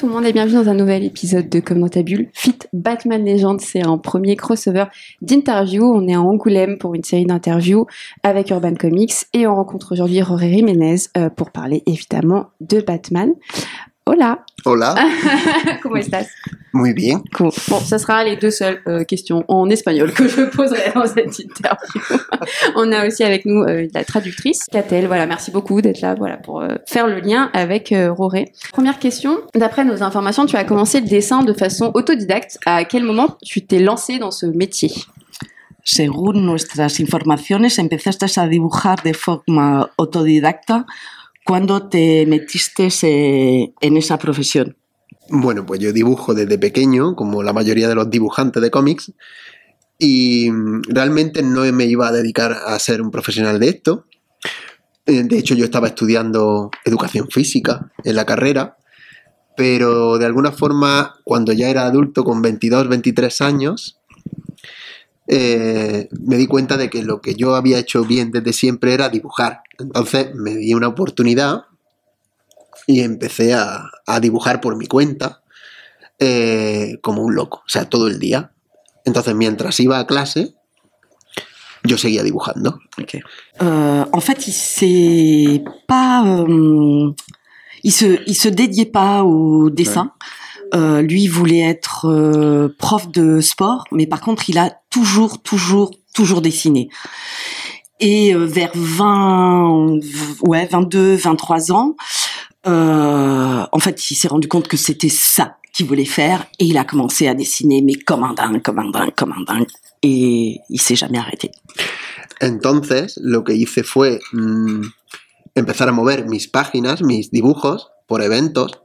Tout le monde et bienvenue dans un nouvel épisode de Comme dans ta bulle. Fit Batman Legend, c'est un premier crossover d'interviews. On est à Angoulême pour une série d'interviews avec Urban Comics et on rencontre aujourd'hui Roré Jiménez euh, pour parler évidemment de Batman. Hola Hola, Comment estás? Muy bien. Cool. Bon, ce sera les deux seules euh, questions en espagnol que je poserai dans cette interview. On a aussi avec nous euh, la traductrice, Catel. Voilà, merci beaucoup d'être là voilà, pour euh, faire le lien avec euh, Roré. Première question. D'après nos informations, tu as commencé le dessin de façon autodidacte. À quel moment tu t'es lancé dans ce métier? Según nuestras informaciones, empezaste a dibujar de forma autodidacta cuando te metiste eh, en esa profesión. Bueno, pues yo dibujo desde pequeño, como la mayoría de los dibujantes de cómics, y realmente no me iba a dedicar a ser un profesional de esto. Eh, De hecho, yo estaba estudiando educación física en la carrera, pero de alguna forma, cuando ya era adulto, con 22, 23 años, eh, me di cuenta de que lo que yo había hecho bien desde siempre era dibujar. Entonces me di una oportunidad y empecé a, a dibujar por mi cuenta eh, como un loco, o sea, todo el día. Entonces, mientras iba a clase, yo seguía dibujando. Euh, en fait, il s'est pas, euh, il se, il se dédiait pas au dessin. Euh, lui voulait être euh, prof de sport, mais par contre, il a toujours, toujours, toujours dessiné. Et euh, vers 20, ouais, 22, 23 ans, euh, en fait, il s'est rendu compte que c'était ça qu'il voulait faire et il a commencé à dessiner, mais comme un dingue, comme un dingue, comme un dingue. Et il s'est jamais arrêté. Entonces, lo que hice fue mm, empezar a mover mis páginas, mis dibujos, por eventos,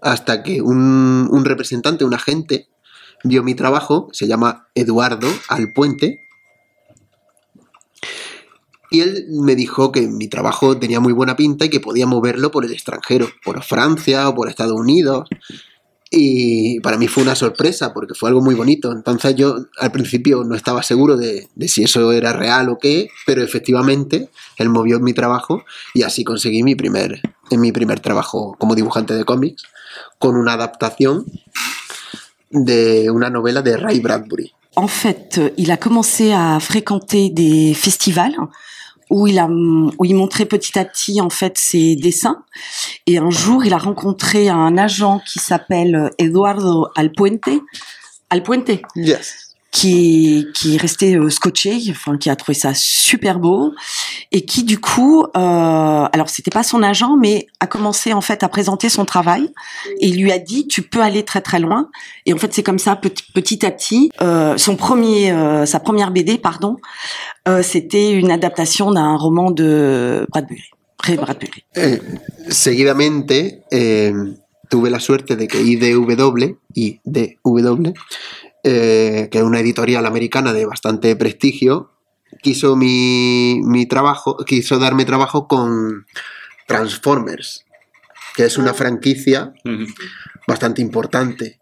hasta que un, un representante, un agente, vio mi trabajo, se llama Eduardo Alpuente, y él me dijo que mi trabajo tenía muy buena pinta y que podía moverlo por el extranjero, por Francia o por Estados Unidos. Y para mí fue una sorpresa porque fue algo muy bonito. Entonces yo al principio no estaba seguro de, de si eso era real o qué, pero efectivamente él movió mi trabajo y así conseguí mi primer, en mi primer trabajo como dibujante de cómics con una adaptación de una novela de Ray Bradbury. En fait, il a commencé à fréquenter des festivals où il a où il montrait petit à petit en fait ses dessins et un jour il a rencontré un agent qui s'appelle Eduardo Alpuente Alpuente Yes. Qui qui est resté euh, scotché enfin qui a trouvé ça super beau et qui du coup euh, alors c'était pas son agent mais a commencé en fait à présenter son travail et lui a dit tu peux aller très très loin. Et en fait c'est comme ça petit, petit à petit euh, son premier euh, sa première BD pardon euh, c'était une adaptation d'un roman de Bradbury Ray Bradbury. Eh, seguidamente eh, tuve la suerte de que IDW, IDW eh, que es una editorial americana de bastante prestigio, quiso mi, mi trabajo, quiso darme trabajo con Transformers, que es una franquicia bastante importante.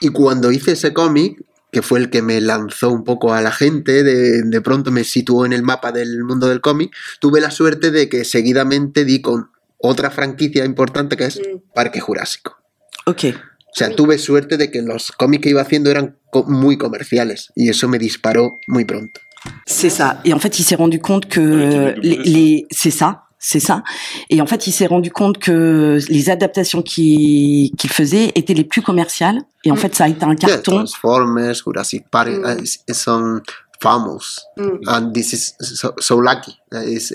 Y cuando hice ese cómic, que fue el que me lanzó un poco a la gente, de, de pronto me situó en el mapa del mundo del cómic, tuve la suerte de que seguidamente di con otra franquicia importante que es Parque Jurásico. ok O sea, tuve suerte de que los cómics que iba haciendo eran co- muy comerciales y eso me disparó muy pronto. C'est ça. Et en fait, il s'est rendu compte que Ouais, tu les, c'est ça, c'est ça. Et en fait, il s'est rendu compte que les adaptations qu'il faisait étaient les plus commerciales. Et en Mm. fait, ça a été un Yeah, carton. Transformers, Jurassic Park Mm. uh, is- son famous Mm. and this is so, so lucky.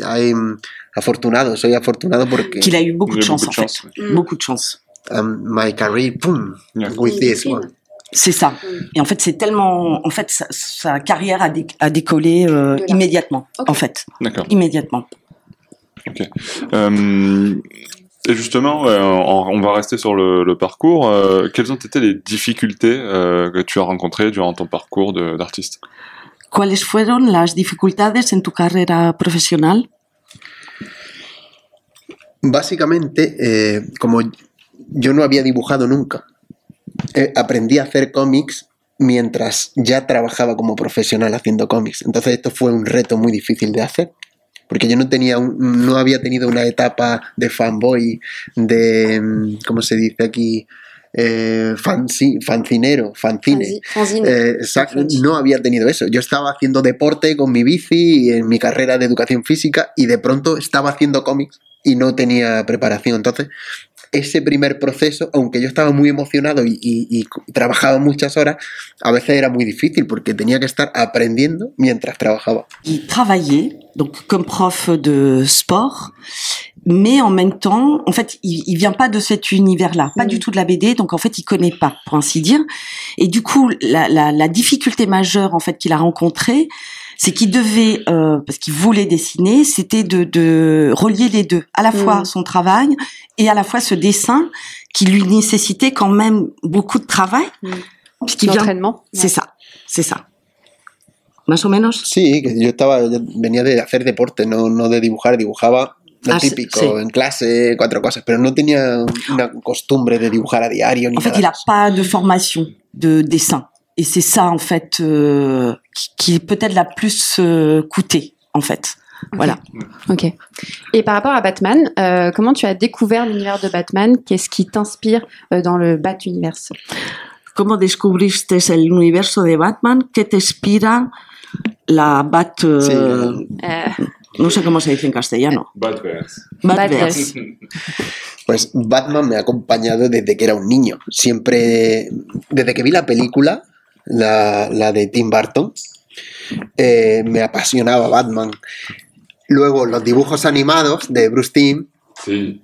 I'm afortunado, soy afortunado porque Qu'il a eu beaucoup de chance, beaucoup en de fait. chance, Mm. Beaucoup de chance. Um, my career, boom, Yeah. with this one. C'est ça. Mm. Et en fait, c'est tellement, en fait, sa, sa carrière a, dé- a décollé euh, immédiatement. Ok. En fait, D'accord. immédiatement. Euh, et justement, euh, on, on va rester sur le, le parcours. Euh, quelles ont été les difficultés euh, que tu as rencontrées durant ton parcours d'artiste? ¿Cuáles fueron las dificultades en tu carrera profesional? Básicamente, eh, como yo no había dibujado nunca, eh, aprendí a hacer cómics mientras ya trabajaba como profesional haciendo cómics. Entonces esto fue un reto muy difícil de hacer. porque yo no tenía un- no había tenido una etapa de fanboy, de mm, ¿cómo se dice aquí? Eh, fanci- fancinero, fancine. Eh, no había tenido eso. Yo estaba haciendo deporte con mi bici y en mi carrera de educación física y de pronto estaba haciendo cómics y no tenía preparación. Entonces, ese primer proceso, aunque yo estaba muy emocionado y, y- y trabajaba muchas horas, a veces era muy difícil porque tenía que estar aprendiendo mientras trabajaba. Il travaillait donc comme prof de sport, mais en même temps, en fait, il, il vient pas de cet univers-là, pas du tout de la BD, donc en fait, il connaît pas, pour ainsi dire. Et du coup, la, la, la difficulté majeure en fait qu'il a rencontrée, c'est qu'il devait, euh, parce qu'il voulait dessiner, c'était de, de relier les deux, à la fois Mhm. son travail et à la fois ce dessin qui lui nécessitait quand même beaucoup de travail, puisqu'il vient L'entraînement. C'est ça, c'est ça. Más o menos. Sí, que yo estaba, yo venía de hacer deporte, no, no de dibujar, dibujaba lo Ah, típico, sí. en clase, cuatro cosas, pero no tenía una costumbre de dibujar a diario ni En fait, il n'a pas de formation de dessin. Et c'est ça, en fait, euh, qui, qui est peut-être la plus euh, coûtée, en fait. Voilà. Ok. Et par rapport à Batman, euh, comment tu as découvert l'univers de Batman? Qu'est-ce qui t'inspire euh, dans le Bat Universe? ¿Cómo descubriste el universo de Batman? ¿Qué te inspira la Bat... euh, Sí, Euh, No sé cómo se dice en castellano. Batverse. Batverse. Batverse. Pues Batman me ha acompañado desde que era un niño. Siempre, desde que vi la película, la, la de Tim Burton, eh, me apasionaba Batman. Luego los dibujos animados de Bruce Timm, Sí.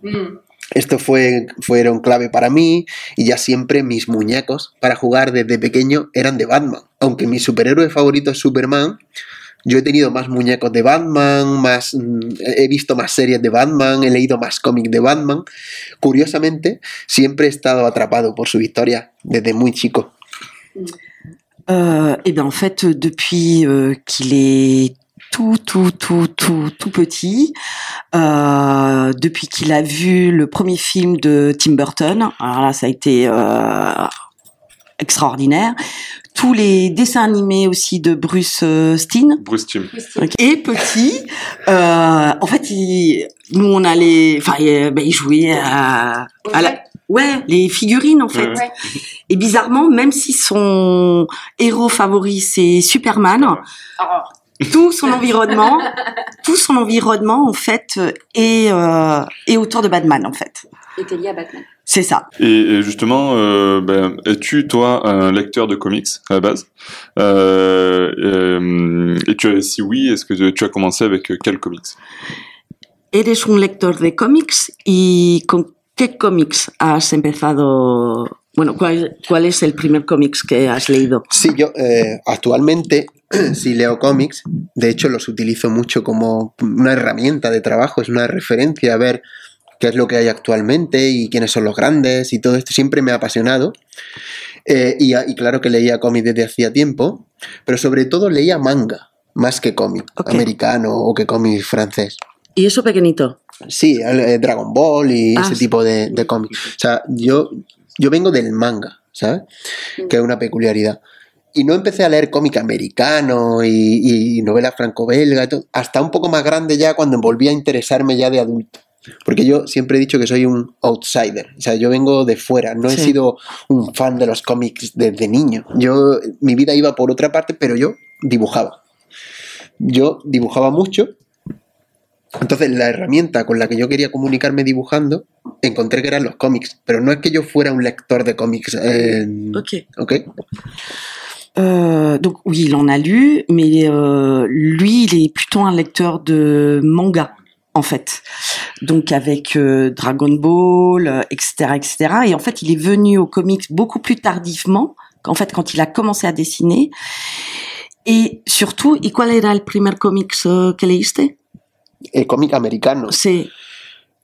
esto fue, fueron clave para mí y ya siempre mis muñecos para jugar desde pequeño eran de Batman. Aunque mi superhéroe favorito es Superman, yo he tenido más muñecos de Batman, más, mm, he visto más series de Batman, he leído más cómics de Batman. Curiosamente, siempre he estado atrapado por su historia desde muy chico. Euh, eh bien, en fait, depuis euh, qu'il est tout, tout, tout, tout, tout petit, euh, depuis qu'il a vu le premier film de Tim Burton, alors là, ça a été euh, extraordinaire. Tous les dessins animés aussi de Bruce euh, Steen. Bruce Timm. Et petit, euh, en fait, il, nous on allait, enfin, il, ben, il jouait à, à la, ouais, les figurines en fait. Ouais. Et bizarrement, même si son héros favori c'est Superman, tout son environnement, tout son environnement en fait euh, est, euh, est autour de Batman en fait. était lié à Batman. C'est ça. Et, justement, euh, ben, es-tu toi un lecteur de comics à la base? Euh, Et tu as, si oui, est-ce que tu as commencé avec quel comics? Eres un lector de cómics y con qué cómics has empezado. Bueno, ¿cuál, cuál es el primer cómics que has leído? Sí, yo eh, actualmente sí leo cómics, de hecho los utilizo mucho como una herramienta de trabajo, es una referencia a ver qué es lo que hay actualmente y quiénes son los grandes y todo esto siempre me ha apasionado. Eh, y, y claro que leía cómics desde hacía tiempo, pero sobre todo leía manga, más que cómic americano o que cómic francés. Y eso pequeñito. Sí, el- eh, Dragon Ball y Ah, ese sí. tipo de, de cómics. O sea, yo, yo vengo del manga, ¿sabes? Que es una peculiaridad. Y no empecé a leer cómic americano y, y novela franco-belga hasta un poco más grande ya cuando volví a interesarme ya de adulto. Porque yo siempre he dicho que soy un outsider, o sea, yo vengo de fuera, no he sido un fan de los cómics desde niño. Yo, mi vida iba por otra parte, pero yo dibujaba. Yo dibujaba mucho entonces, la herramienta con la que yo quería comunicarme dibujando, encontré que eran los cómics. Pero no es que yo fuera un lector de cómics. eh, Ok. ¿Ok? Euh, donc oui, il en a lu, mais euh, lui, il est plutôt un lecteur de manga, en fait. Donc avec euh, Dragon Ball, euh, etc., etc. Et en fait, il est venu aux comics beaucoup plus tardivement, qu'en fait, quand il a commencé à dessiner. Et surtout, ¿y cuál era el primer cómics euh, que leíste? El cómic americano. C'est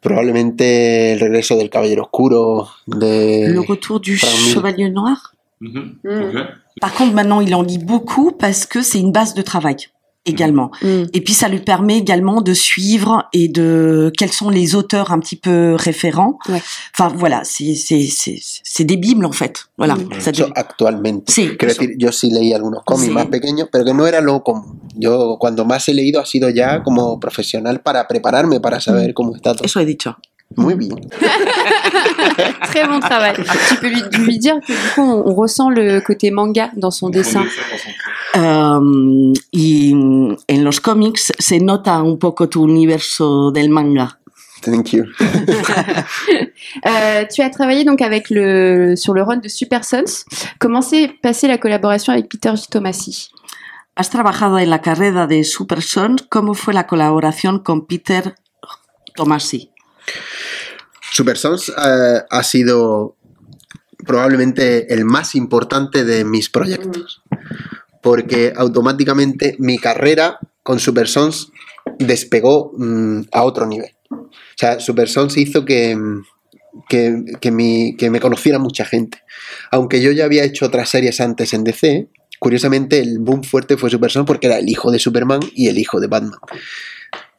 Probablemente El regreso del Caballero Oscuro. De... Le retour du. Chevalier Noir. Mm. Par contre, maintenant, il en lit beaucoup parce que c'est une base de travail. Également. Mm. Et puis ça lui permet également de suivre et de quels sont les auteurs un petit peu référents. Ouais. Enfin voilà, c'est c'est c'est c'est des bibles en fait. Voilà. Mm. Ça devient- actualmente. Sí, Quiero decir, yo sí leí algunos cómics Sí. más pequeños, pero que no era lo común. Yo cuando más he leído ha sido ya como profesional para prepararme, para saber cómo está todo. Eso he dicho. Muy bien. Très bon travail. tu peux lui, lui dire que du coup, on, on ressent le côté manga dans son dessin. Um, y mm, en los cómics se nota un poco tu universo del manga. Thank you. Euh, tu as travaillé donc avec le sur le run de Super Sons. Comment s'est passée la collaboration avec Peter J. Tomasi? Has trabajado en la carrera de Super Son. ¿Cómo fue la colaboración con Peter Tomasi? Super Sons eh, ha sido probablemente el más importante de mis proyectos. Porque automáticamente mi carrera con Super Sons despegó mm, a otro nivel. O sea, Super Sons hizo que, mm, que, que me conociera mucha gente. Aunque yo ya había hecho otras series antes en DC, curiosamente el boom fuerte fue Super Sons porque era el hijo de Superman y el hijo de Batman.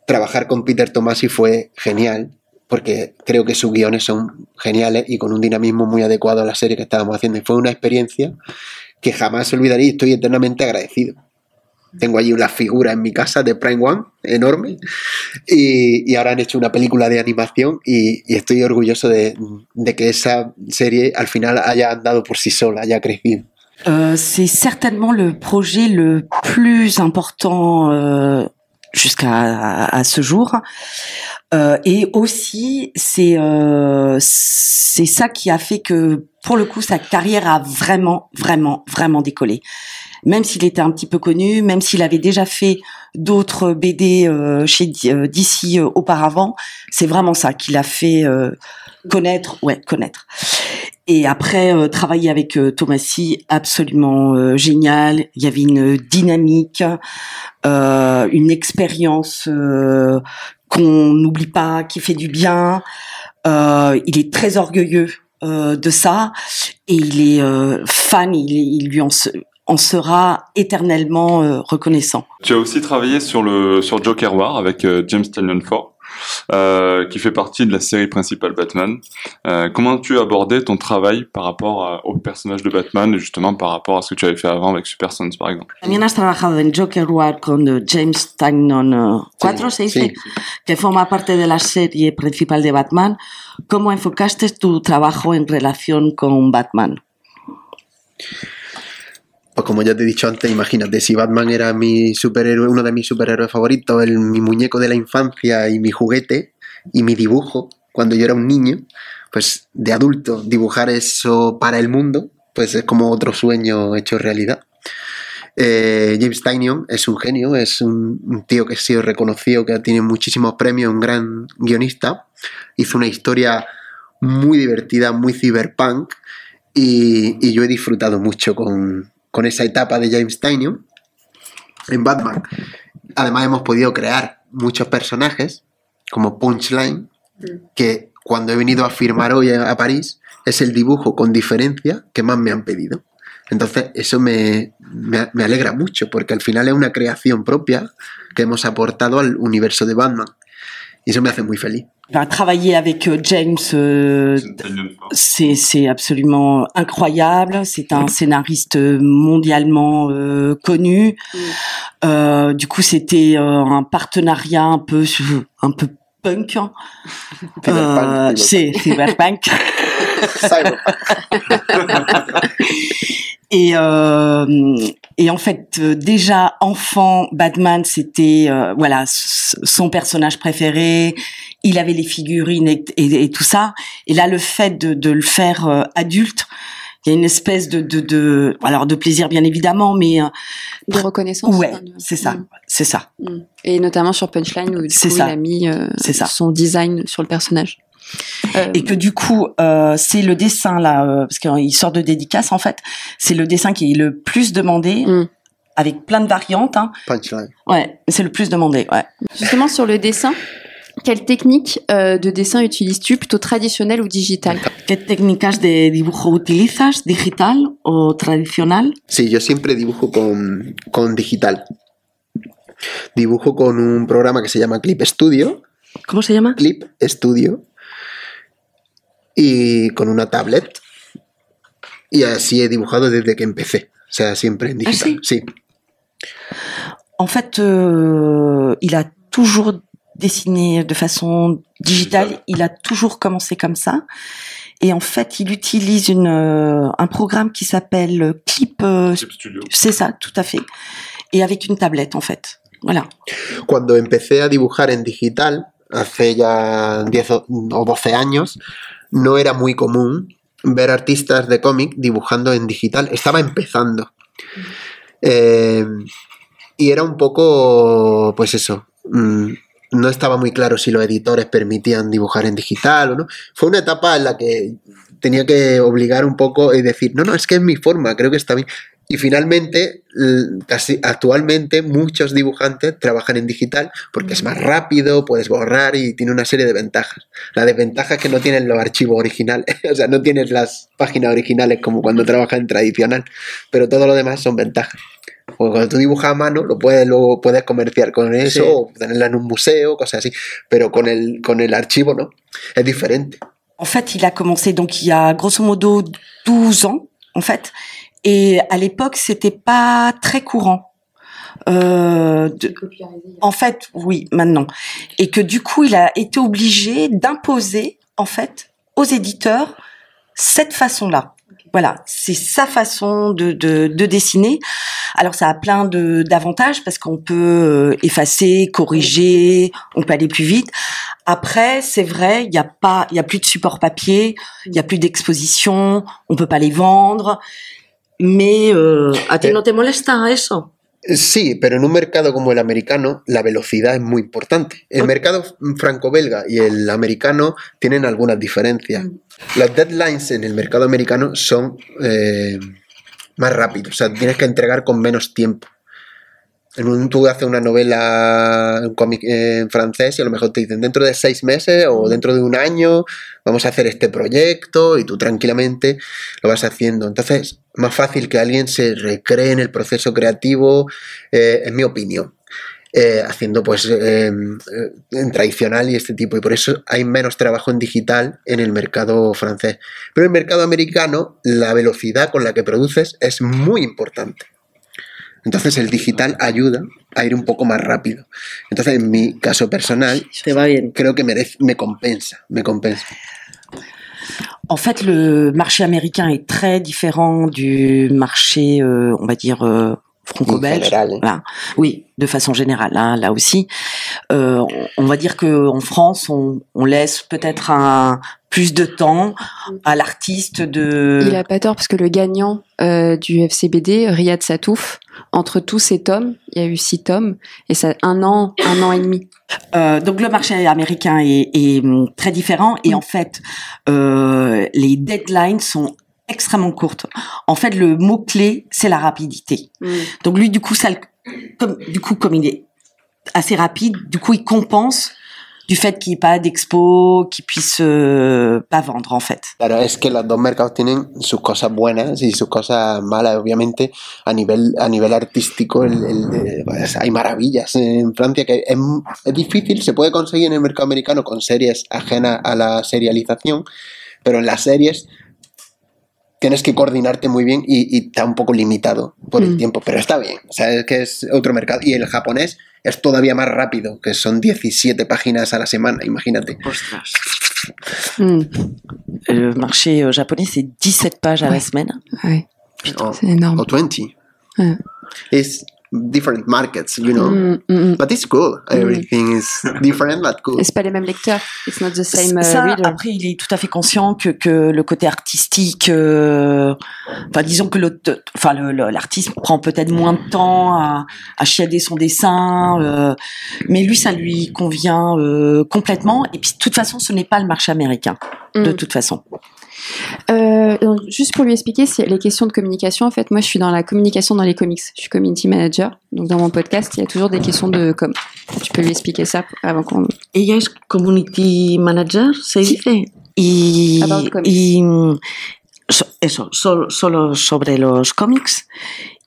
Trabajar con Peter Tomasi fue genial porque creo que sus guiones son geniales y con un dinamismo muy adecuado a la serie que estábamos haciendo. Y fue una experiencia que jamás olvidaré y estoy eternamente agradecido. Tengo allí una figura en mi casa de Prime One, enorme, y, y ahora han hecho una película de animación y, y estoy orgulloso de, de que esa serie al final haya andado por sí sola, haya crecido. Euh, c'est certainement le projet le plus important euh, jusqu'à à, ce jour. Euh, et aussi, c'est euh, c'est ça qui a fait que, pour le coup, sa carrière a vraiment, vraiment, vraiment décollé. Même s'il était un petit peu connu, même s'il avait déjà fait d'autres BD euh, chez D- euh, euh, auparavant, c'est vraiment ça qui l'a fait euh, connaître, ouais, connaître. Et après, euh, travailler avec euh, Thomasy, absolument euh, génial. Il y avait une dynamique, euh, une expérience euh, qu'on n'oublie pas, qui fait du bien. Euh, il est très orgueilleux de ça et il est fan. Il, il lui en, se- en sera éternellement reconnaissant. Tu as aussi travaillé sur le sur Joker War avec James Tynion Ford, euh, qui fait partie de la série principale Batman. Euh, comment tu as abordé ton travail par rapport à- au personnage de Batman et justement par rapport à ce que tu avais fait avant avec Super Sons par exemple? También has trabajado en Joker War con eh, James Tynion eh, 4, se dice, sí. que forma parte de la serie principal de Batman. ¿Cómo enfocaste tu trabajo en relación con Batman? Pues como ya te he dicho antes, imagínate, si Batman era mi superhéroe, uno de mis superhéroes favoritos, mi muñeco de la infancia y mi juguete y mi dibujo cuando yo era un niño, pues de adulto dibujar eso para el mundo, pues es como otro sueño hecho realidad. Eh, James Tynion es un genio, es un, tío que ha sido reconocido, que tiene muchísimos premios, un gran guionista. Hizo una historia muy divertida, muy cyberpunk, y yo he disfrutado mucho con, con esa etapa de James Tynion en Batman. Además hemos podido crear muchos personajes, como Punchline, que cuando he venido a firmar hoy a, a París es el dibujo con diferencia que más me han pedido. Entonces eso me, me, me alegra mucho, porque al final es una creación propia que hemos aportado al universo de Batman. Y eso me hace muy feliz. Ben, travailler avec euh, James, euh, c'est c'est absolument incroyable. C'est un scénariste mondialement euh, connu. Euh, du coup, c'était euh, un partenariat un peu un peu punk. hein. Euh, Cyberpunk, c'est cyberpunk. Et, euh, et en fait, euh, déjà enfant, Batman, c'était euh, voilà son personnage préféré. Il avait les figurines et, et- et tout ça. Et là, le fait de, de le faire euh, adulte, il y a une espèce de, de, de alors de plaisir bien évidemment, mais De reconnaissance. ouais, de- c'est ça, Mm, c'est ça. mm. Et notamment sur Punchline où du C'est coup, ça. il a mis son design sur le personnage. Euh, Et que du coup, euh, c'est le dessin là, euh, parce qu'il sort de dédicace en fait. C'est le dessin qui est le plus demandé, Mm. avec plein de variantes. Hein. Punchline. Ouais, c'est le plus demandé. Ouais. Justement sur le dessin, quelle technique euh, de dessin utilises-tu, plutôt traditionnelle ou digitale? ¿Qué técnicas de dibujo utilizas, digital o tradicional? Sí, yo siempre dibujo con, con digital. Dibujo con un programa que se llama Clip Studio. ¿Cómo se llama? Clip Studio. Y con una tablet. Y así he dibujado desde que empecé. O sea, siempre en digital. sí? En fait, euh, il a toujours dessiné de façon digitale. Il a toujours commencé comme ça. Et en fait, il utilise une, euh, un programme qui s'appelle Clip. euh, Clip Studio. c'est ça, tout à fait. Et avec une tablette, en fait. Voilà. Cuando empecé a dibujar en digital, hace ya 10 o o 12 años, no era muy común ver artistas de cómic dibujando en digital. Estaba empezando. Eh, y era un poco, pues eso, mm, no estaba muy claro si los editores permitían dibujar en digital o no. Fue una etapa en la que tenía que obligar un poco y decir, no, no, es que es mi forma, creo que está bien. Y finalmente, casi actualmente, muchos dibujantes trabajan en digital porque es más rápido, puedes borrar y tiene una serie de ventajas. La desventaja es que no tienes los archivos originales, o sea, no tienes las páginas originales como cuando trabajas en tradicional, pero todo lo demás son ventajas. Porque cuando tú dibujas a mano, lo puedes, luego puedes comerciar con eso Sí. o tenerla en un museo, cosas así, pero con el, con el archivo no, es diferente. En fait, il a commencé donc il y a grosso modo 12 ans, en fait. Et à l'époque, c'était pas très courant. Euh, de- en fait, oui, maintenant. Et que du coup, il a été obligé d'imposer, en fait, aux éditeurs cette façon-là. Voilà, c'est sa façon de, de, de dessiner. Alors ça a plein de d'avantages parce qu'on peut euh, effacer, corriger, on peut aller plus vite. Après, c'est vrai, il n'y a pas, il y a plus de support papier, il y a plus d'exposition, on peut pas les vendre. Euh, a ti Eh. no te molesta eso? Sí, pero en un mercado como el americano, la velocidad es muy importante. El Ah. mercado franco-belga y el americano tienen algunas diferencias. Los deadlines en el mercado americano son eh, más rápidos, o sea, tienes que entregar con menos tiempo. En un, tú haces una novela, un cómic eh, en francés y a lo mejor te dicen dentro de seis meses o dentro de un año vamos a hacer este proyecto y tú tranquilamente lo vas haciendo. Entonces, más fácil que alguien se recree en el proceso creativo, eh, en mi opinión. eh, haciendo pues eh, en tradicional y este tipo y por eso hay menos trabajo en digital en el mercado francés pero en el mercado americano la velocidad con la que produces es muy importante entonces el digital ayuda a ir un poco más rápido entonces en mi caso personal Te va bien. creo que merece, me compensa me compensa En fait, le marché américain est très différent du marché, euh, on va dire, euh, franco-belge. Voilà. Oui, de façon générale, hein, là aussi. Euh, on- va dire que en France, on, on laisse peut-être un plus de temps à l'artiste de. Il a pas tort parce que le gagnant euh, du FCBD, Riyad Satouf, entre tous ces tomes, il y a eu six tomes et ça un an, un an et demi. Euh, donc le marché américain est, est, hum, très différent et en fait, euh, les deadlines sont extrêmement courtes. En fait, le mot clé, c'est la rapidité. Donc lui, du coup, ça, le- comme, du coup, comme il est assez rapide, du coup, il compense du fait qu'il n'y ait pas d'expo, qu'il puisse euh, pas vendre, en fait. Claro, es que los dos mercados tienen sus cosas buenas y sus cosas malas. Obviamente, a nivel, a nivel artístico, el- el- eh, pues, hay maravillas en Francia que es, es difícil, se puede conseguir en el mercado americano con series ajenas a la serialización, pero en las series tienes que coordinarte muy bien y, y está un poco limitado por el Mm. tiempo, pero está bien. O sea, es que es otro mercado. Y el japonés es todavía más rápido, que son 17 páginas a la semana, imagínate. Hmm. Le marché japonais, c'est 17 pages à la Ouais. semaine. Ouais, O- c'est énorme. or 20. Yeah. It's different markets, you know. Hmm, hmm, hmm. But it's cool. Everything is different but cool. C'est pas les mêmes lecteurs. It's not the same uh, Ça, reader. après, il est tout à fait conscient que, que le côté artistique, euh, enfin, disons que enfin, l'artiste prend peut-être moins de temps à, à chiader son dessin, euh, mais lui, ça lui convient euh, complètement. Et puis, de toute façon, ce n'est pas le marché américain, de Hmm. toute façon. Euh, donc, juste pour lui expliquer, c'est les questions de communication. En fait, moi, je suis dans la communication dans les comics. Je suis community manager. Donc, dans mon podcast, il y a toujours des questions de com. Tu peux lui expliquer ça avant qu'on. Ella es community manager, se dice. Y, About comics. y so- eso, solo, solo sobre los cómics.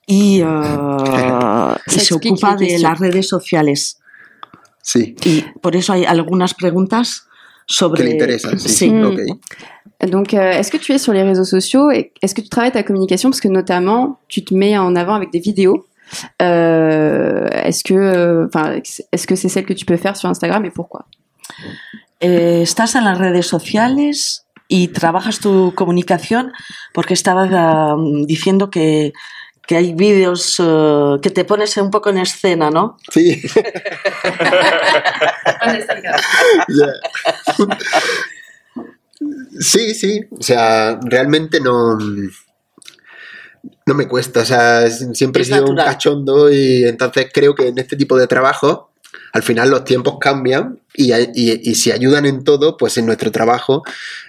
Y, uh, y Ça se ocupa de questions. las redes sociales. Sí, Y por eso hay algunas preguntas sobre... que le interesan, sí. Sí. Mm. Ok. Donc, euh, est-ce que tu es sur les réseaux sociaux et est-ce que tu travailles ta communication? Parce que notamment tu te mets en avant avec des vidéos. Euh, est-ce que, euh, enfin, est-ce que c'est celle que tu peux faire sur Instagram et pourquoi? Eh, estás en las redes sociales y trabajas tu comunicación porque estabas ah, diciendo que, que hay vídeos eh, que te pones un poco en escena, ¿no? Sí. Sí, sí. O sea, realmente no. No me cuesta. O sea, siempre he sido un cachondo y entonces creo que en este tipo de trabajo, al final los tiempos cambian y, si ayudan en todo, pues en nuestro trabajo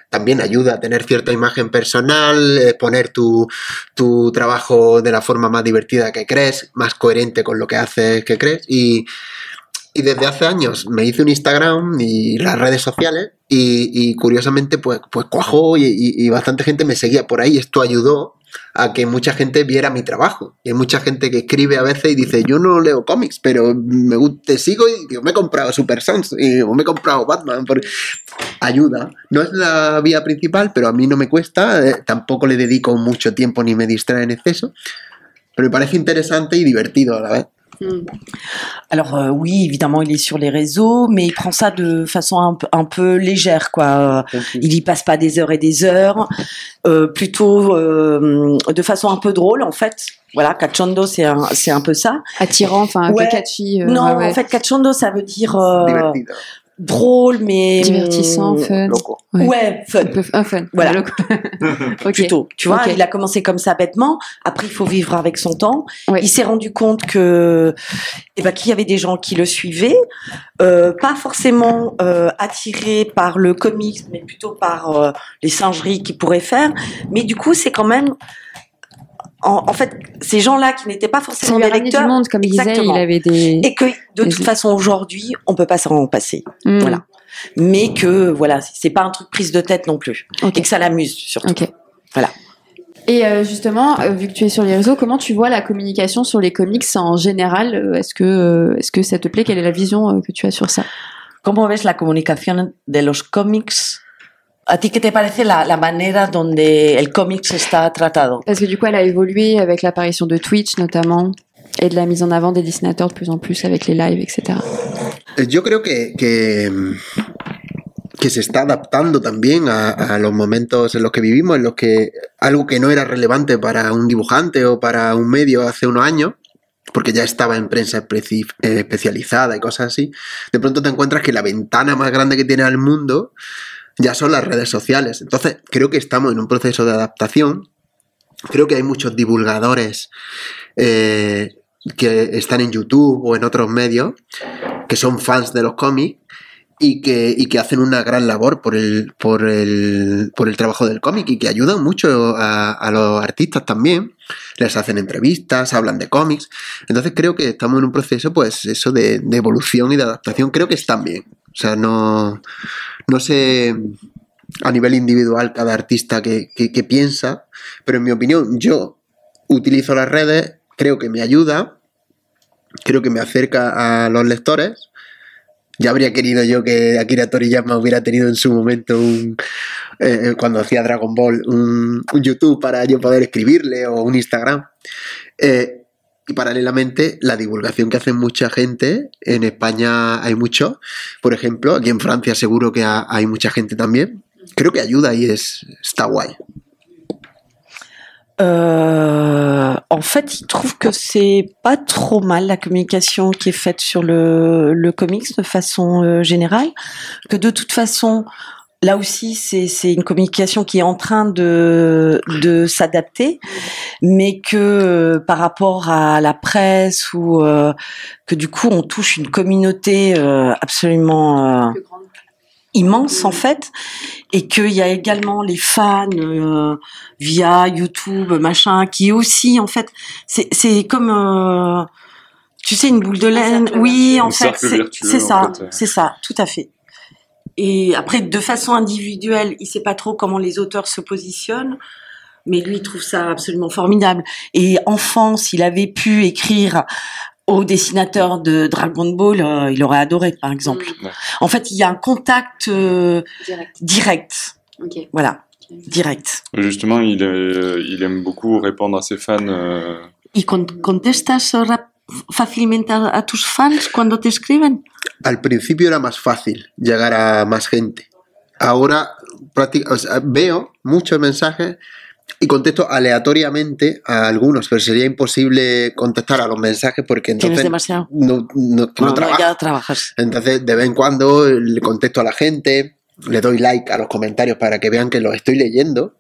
también ayuda a tener cierta imagen personal, eh, poner tu, trabajo de la forma más divertida que crees, más coherente con lo que haces que crees. Y, desde hace años me hice un Instagram y las redes sociales y, curiosamente pues, pues cuajó y- y bastante gente me seguía por ahí. Esto ayudó a que mucha gente viera mi trabajo. Y hay mucha gente que escribe a veces y dice, yo no leo cómics, pero me te sigo y digo, me he comprado Super Sons y, me he comprado Batman. por- Ayuda. No es la vía principal, pero a mí no me cuesta. eh, tampoco le dedico mucho tiempo ni me distrae en exceso. Pero me parece interesante y divertido a la vez. Alors euh, oui, évidemment, il est sur les réseaux, mais il prend ça de façon un, peu- un peu légère, quoi. Il y passe pas des heures et des heures, euh, plutôt euh, de façon un peu drôle, en fait. Voilà, cachondo, c'est un, c'est un peu ça. Attirant, enfin, Ouais. catchy. euh, non, ouais, ouais. en fait, cachondo, ça veut dire euh. Drôle, mais divertissant, hum, fun. Loco. Ouais. Ouais, fun. Un peu un fun. Voilà. Plutôt, tu vois, il a commencé comme ça bêtement. Après, il faut vivre avec son temps. Ouais. Il s'est rendu compte que, eh ben, qu'il y avait des gens qui le suivaient, euh, pas forcément euh, attirés par le comics, mais plutôt par euh, les singeries qu'il pourrait faire. Mais du coup, c'est quand même, en, en fait, ces gens-là qui n'étaient pas forcément des ramené du lecteurs, monde, comme il disait, il avait des. et que de toute façon aujourd'hui, on peut pas s'en passer. Hmm. Voilà. Mais que voilà, c'est pas un truc prise de tête non plus, et que ça l'amuse surtout. Ok. Voilà. Et euh, justement, euh, vu que tu es sur les réseaux, comment tu vois la communication sur les comics en général? Euh, Est-ce que, est-ce que ça te plaît? Quelle est la vision que tu as sur ça? ¿Cómo ves la comunicación de los cómics? ¿A ti qué te parece la, la manera donde el cómics está tratado? Parce que du coup, elle a évolué avec l'apparition de Twitch notamment et de la mise en avant des dessinateurs de plus en plus avec les lives, etc. Eh, Yo creo que, que, que se está adaptando también a, a los momentos en los que vivimos, en los que algo que no era relevante para un dibujante o para un medio hace unos años, porque ya estaba en prensa eh, especializada y cosas así, de pronto te encuentras que la ventana más grande que tiene al mundo ya son las redes sociales. Entonces, creo que estamos en un proceso de adaptación. Creo que hay muchos divulgadores eh, que están en YouTube o en otros medios que son fans de los cómics y que, y que hacen una gran labor por el, por el, por el trabajo del cómic y que ayudan mucho a, a los artistas también. Les hacen entrevistas, hablan de cómics. Entonces creo que estamos en un proceso, pues, eso de, de evolución y de adaptación. Creo que están bien. O sea, no, no sé a nivel individual cada artista que, piensa, pero en mi opinión, yo utilizo las redes, creo que me ayuda, creo que me acerca a los lectores. Ya habría querido yo que Akira Toriyama hubiera tenido en su momento un, eh, cuando hacía Dragon Ball, un, un YouTube para yo poder escribirle o un Instagram. Eh, y paralelamente, la divulgación que hace mucha gente, en España hay mucho, por ejemplo, aquí en Francia seguro que ha- hay mucha gente también. Creo que ayuda y es, está guay. Euh, en fait, il trouve que c'est pas trop mal la communication qui est faite sur le, le comics de façon euh, générale, que de toute façon, là aussi, c'est c'est une communication qui est en train de, de s'adapter, mais que euh, par rapport à la presse ou euh, que du coup, on touche une communauté euh, absolument euh, immense en fait, et qu'il y a également les fans euh, via YouTube, machin, qui aussi en fait, c'est c'est comme euh, tu sais une boule de laine. Oui, en fait, c'est ça, c'est ça, tout à fait. Et après, de façon individuelle, il sait pas trop comment les auteurs se positionnent. Mais lui, il trouve ça absolument formidable. Et enfant, s'il avait pu écrire au dessinateur de Dragon Ball, euh, il aurait adoré, par exemple. Mm. En fait, il y a un contact euh, Direct. direct. Voilà, direct. Justement, il, est- il aime beaucoup répondre à ses fans. euh, ¿Y con- contestas rap- fácilmente a, a tus fans cuando te escriben? Al principio era más fácil llegar a más gente. Ahora o sea, veo muchos mensajes y contesto aleatoriamente a algunos, pero sería imposible contestar a los mensajes porque Tienes entonces demasiado. no, no- no No, trabajo. trabajas. Entonces, de vez en cuando le contesto a la gente, le doy like a los comentarios para que vean que los estoy leyendo.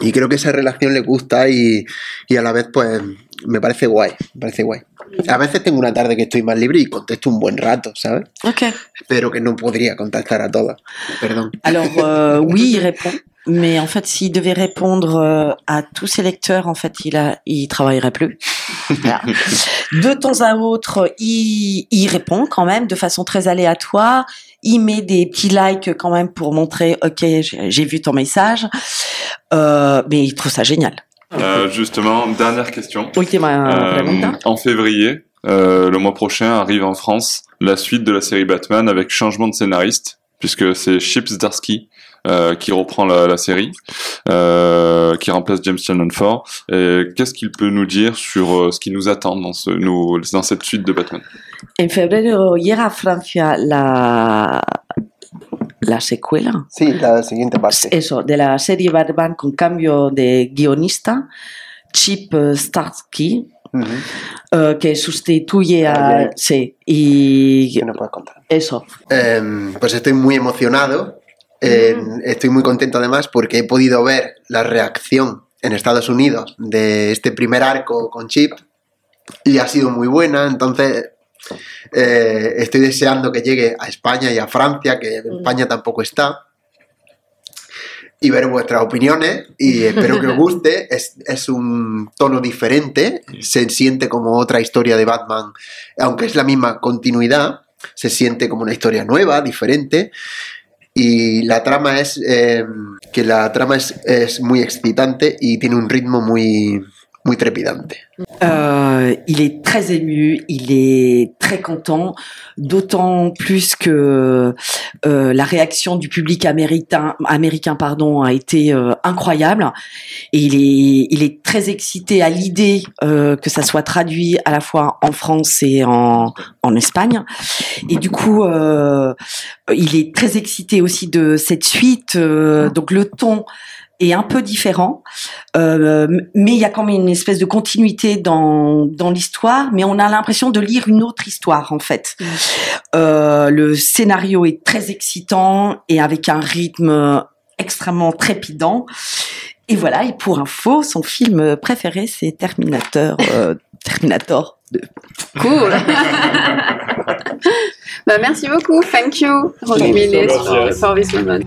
Y creo que esa relación les gusta y, y a la vez, pues, me parece guay. Me parece guay. A veces tengo una tarde que estoy más libre y contesto un buen rato, ¿sabes? Ok. Pero que no podría contestar a todas. Perdón. Alors euh, oui, il répond. Mais en fait, s'il devait répondre euh, à tous ses lecteurs, en fait, il a, il travaillerait plus. Voilà. De temps à autre, il, il répond quand même de façon très aléatoire. Il met des petits likes quand même pour montrer, ok, j'ai vu ton message. Euh, mais il trouve ça génial. euh, justement, dernière question. Euh, pregunta. en février, euh, le mois prochain, arrive en France la suite de la série Batman avec changement de scénariste, puisque c'est Chip Zdarsky euh, qui reprend la, la série, euh, qui remplace James Shannon Ford. Et Qu'est-ce qu'il peut nous dire sur euh, ce qui nous attend dans, ce, nous, dans cette suite de Batman? En febrero llega a Francia la, la secuela. Sí, la siguiente parte. eso, de la serie Batman con cambio de guionista, Chip eh, Starsky, Ujú. eh, que sustituye a... Sí, y Que no puedes contar? eso. Em, pues estoy muy emocionado. Em, Estoy muy contento además porque he podido ver la reacción en Estados Unidos de este primer arco con Chip y ha sido muy buena. Entonces eh, estoy deseando que llegue a España y a Francia, que en España tampoco está. Y ver vuestras opiniones y espero que os guste. Es, es un tono diferente, se siente como otra historia de Batman, aunque es la misma continuidad se siente como una historia nueva, diferente. Y la trama es eh, que la trama es, es muy excitante y tiene un ritmo muy, muy trepidante. Euh, il est très ému, il est très content, d'autant plus que euh, la réaction du public américain, américain pardon, a été euh, incroyable. Et il est, il est très excité à l'idée que ça soit traduit à la fois en France et en, en Espagne. Et du coup, il est très excité aussi de cette suite. donc le ton est un peu différent. Euh, mais il y a quand même une espèce de continuité dans, dans l'histoire, mais on a l'impression de lire une autre histoire en fait. Euh, le scénario est très excitant et avec un rythme extrêmement trépidant. Et voilà, et pour info, son film préféré c'est Terminator. euh, Terminator 2. Cool. bah, merci beaucoup. Thank you, Roger Merci, Millet, for this moment.